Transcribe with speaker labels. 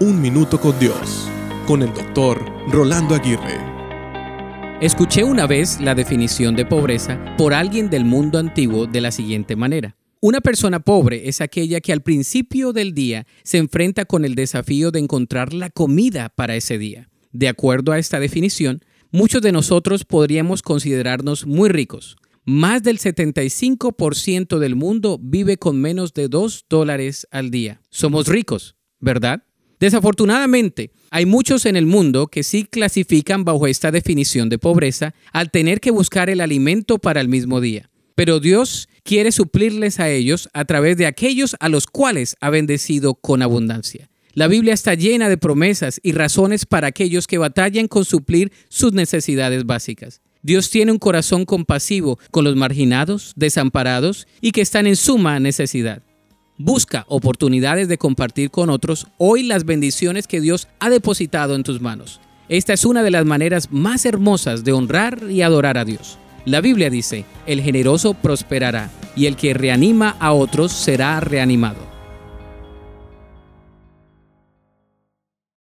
Speaker 1: Un Minuto con Dios, con el doctor Rolando Aguirre.
Speaker 2: Escuché una vez la definición de pobreza por alguien del mundo antiguo de la siguiente manera. Una persona pobre es aquella que al principio del día se enfrenta con el desafío de encontrar la comida para ese día. De acuerdo a esta definición, muchos de nosotros podríamos considerarnos muy ricos. Más del 75% del mundo vive con menos de 2 dólares al día. Somos ricos, ¿verdad? Desafortunadamente, hay muchos en el mundo que sí clasifican bajo esta definición de pobreza al tener que buscar el alimento para el mismo día. Pero Dios quiere suplirles a ellos a través de aquellos a los cuales ha bendecido con abundancia. La Biblia está llena de promesas y razones para aquellos que batallan con suplir sus necesidades básicas. Dios tiene un corazón compasivo con los marginados, desamparados y que están en suma necesidad. Busca oportunidades de compartir con otros hoy las bendiciones que Dios ha depositado en tus manos. Esta es una de las maneras más hermosas de honrar y adorar a Dios. La Biblia dice, el generoso prosperará y el que reanima a otros será reanimado.